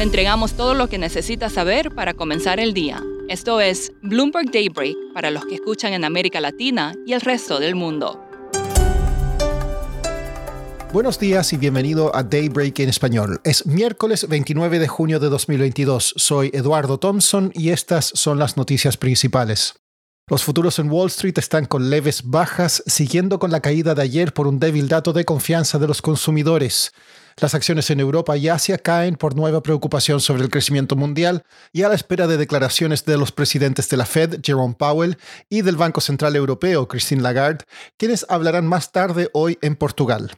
Le entregamos todo lo que necesita saber para comenzar el día. Esto es Bloomberg Daybreak para los que escuchan en América Latina y el resto del mundo. Buenos días y bienvenido a Daybreak en español. Es miércoles 29 de junio de 2022. Soy Eduardo Thompson y estas son las noticias principales. Los futuros en Wall Street están con leves bajas, siguiendo con la caída de ayer por un débil dato de confianza de los consumidores. Las acciones en Europa y Asia caen por nueva preocupación sobre el crecimiento mundial y a la espera de declaraciones de los presidentes de la Fed, Jerome Powell, y del Banco Central Europeo, Christine Lagarde, quienes hablarán más tarde hoy en Portugal.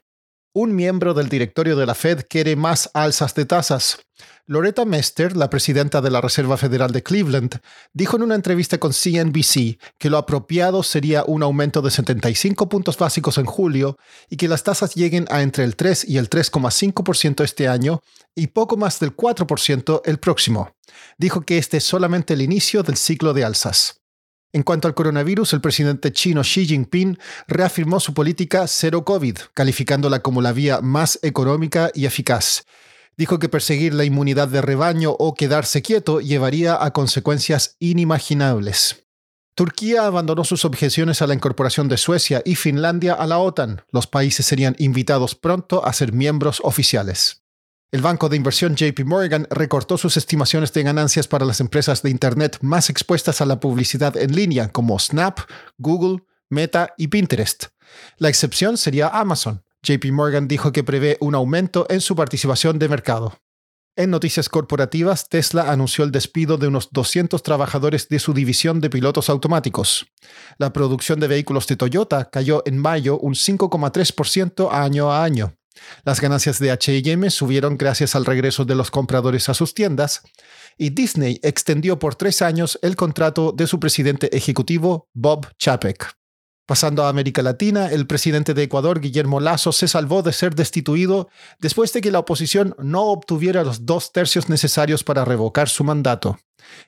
Un miembro del directorio de la Fed quiere más alzas de tasas. Loretta Mester, la presidenta de la Reserva Federal de Cleveland, dijo en una entrevista con CNBC que lo apropiado sería un aumento de 75 puntos básicos en julio y que las tasas lleguen a entre el 3 y el 3,5% este año y poco más del 4% el próximo. Dijo que este es solamente el inicio del ciclo de alzas. En cuanto al coronavirus, el presidente chino Xi Jinping reafirmó su política cero COVID, calificándola como la vía más económica y eficaz. Dijo que perseguir la inmunidad de rebaño o quedarse quieto llevaría a consecuencias inimaginables. Turquía abandonó sus objeciones a la incorporación de Suecia y Finlandia a la OTAN. Los países serían invitados pronto a ser miembros oficiales. El banco de inversión JP Morgan recortó sus estimaciones de ganancias para las empresas de Internet más expuestas a la publicidad en línea, como Snap, Google, Meta y Pinterest. La excepción sería Amazon. JP Morgan dijo que prevé un aumento en su participación de mercado. En noticias corporativas, Tesla anunció el despido de unos 200 trabajadores de su división de pilotos automáticos. La producción de vehículos de Toyota cayó en mayo un 5,3% año a año. Las ganancias de HM subieron gracias al regreso de los compradores a sus tiendas y Disney extendió por tres años el contrato de su presidente ejecutivo, Bob Chapek. Pasando a América Latina, el presidente de Ecuador, Guillermo Lazo, se salvó de ser destituido después de que la oposición no obtuviera los dos tercios necesarios para revocar su mandato.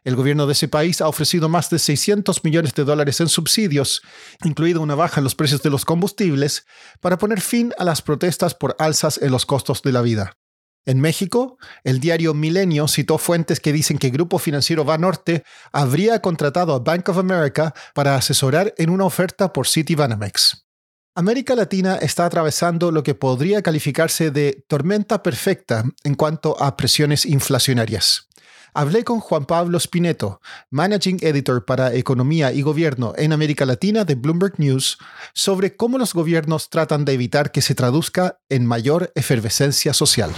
El gobierno de ese país ha ofrecido más de 600 millones de dólares en subsidios, incluida una baja en los precios de los combustibles, para poner fin a las protestas por alzas en los costos de la vida. En México, el diario Milenio citó fuentes que dicen que Grupo Financiero Banorte habría contratado a Bank of America para asesorar en una oferta por Citibanamex. América Latina está atravesando lo que podría calificarse de tormenta perfecta en cuanto a presiones inflacionarias. Hablé con Juan Pablo Spineto, Managing Editor para Economía y Gobierno en América Latina de Bloomberg News, sobre cómo los gobiernos tratan de evitar que se traduzca en mayor efervescencia social.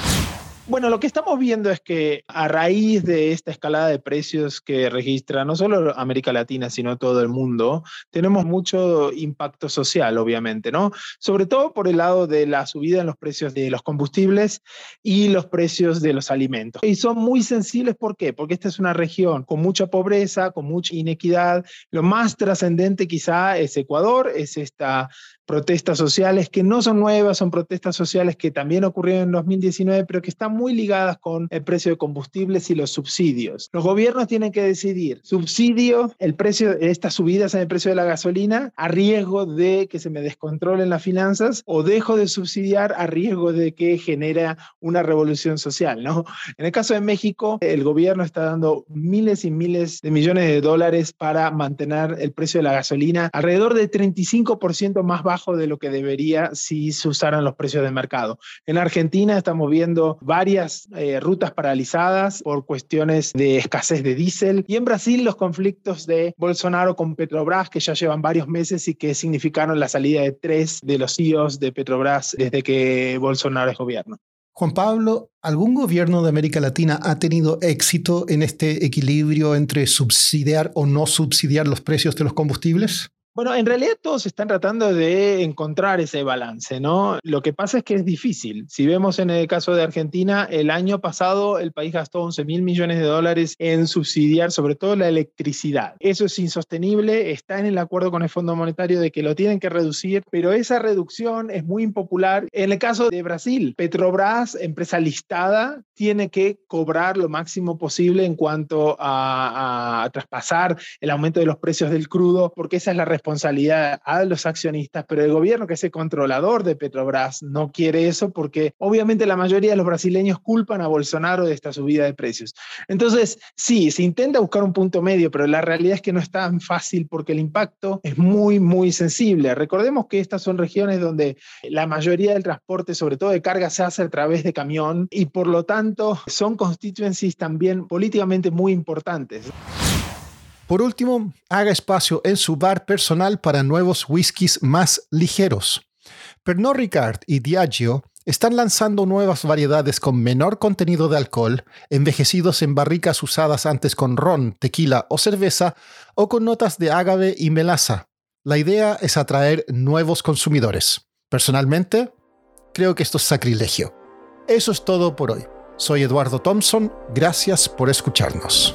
Bueno, lo que estamos viendo es que a raíz de esta escalada de precios que registra no solo América Latina, sino todo el mundo, tenemos mucho impacto social, obviamente, ¿no? Sobre todo por el lado de la subida en los precios de los combustibles y los precios de los alimentos. Y son muy sensibles, ¿por qué? Porque esta es una región con mucha pobreza, con mucha inequidad. Lo más trascendente quizá es Ecuador, es esta protestas sociales que no son nuevas, son protestas sociales que también ocurrieron en 2019, pero que están muy ligadas con el precio de combustibles y los subsidios. Los gobiernos tienen que decidir, subsidio el precio, estas subidas en el precio de la gasolina a riesgo de que se me descontrolen las finanzas o dejo de subsidiar a riesgo de que genera una revolución social, ¿no? En el caso de México, el gobierno está dando miles y miles de millones de dólares para mantener el precio de la gasolina alrededor de 35% más bajo de lo que debería si se usaran los precios de mercado. En Argentina estamos viendo varias eh, rutas paralizadas por cuestiones de escasez de diésel y en Brasil los conflictos de Bolsonaro con Petrobras que ya llevan varios meses y que significaron la salida de tres de los CEOs de Petrobras desde que Bolsonaro es gobierno. Juan Pablo, ¿algún gobierno de América Latina ha tenido éxito en este equilibrio entre subsidiar o no subsidiar los precios de los combustibles? Bueno, en realidad todos están tratando de encontrar ese balance, ¿no? Lo que pasa es que es difícil. Si vemos en el caso de Argentina, el año pasado el país gastó 11 mil millones de dólares en subsidiar sobre todo la electricidad. Eso es insostenible, está en el acuerdo con el Fondo Monetario de que lo tienen que reducir, pero esa reducción es muy impopular. En el caso de Brasil, Petrobras, empresa listada, tiene que cobrar lo máximo posible en cuanto a, a traspasar el aumento de los precios del crudo, porque esa es la responsabilidad responsabilidad a los accionistas, pero el gobierno, que es el controlador de Petrobras, no quiere eso porque obviamente la mayoría de los brasileños culpan a Bolsonaro de esta subida de precios. Entonces, sí, se intenta buscar un punto medio, pero la realidad es que no es tan fácil porque el impacto es muy, muy sensible. Recordemos que estas son regiones donde la mayoría del transporte, sobre todo de carga, se hace a través de camión y por lo tanto son constituencies también políticamente muy importantes. Por último, haga espacio en su bar personal para nuevos whiskies más ligeros. Pernod Ricard y Diageo están lanzando nuevas variedades con menor contenido de alcohol, envejecidos en barricas usadas antes con ron, tequila o cerveza, o con notas de ágave y melaza. La idea es atraer nuevos consumidores. Personalmente, creo que esto es sacrilegio. Eso es todo por hoy. Soy Eduardo Thompson, gracias por escucharnos.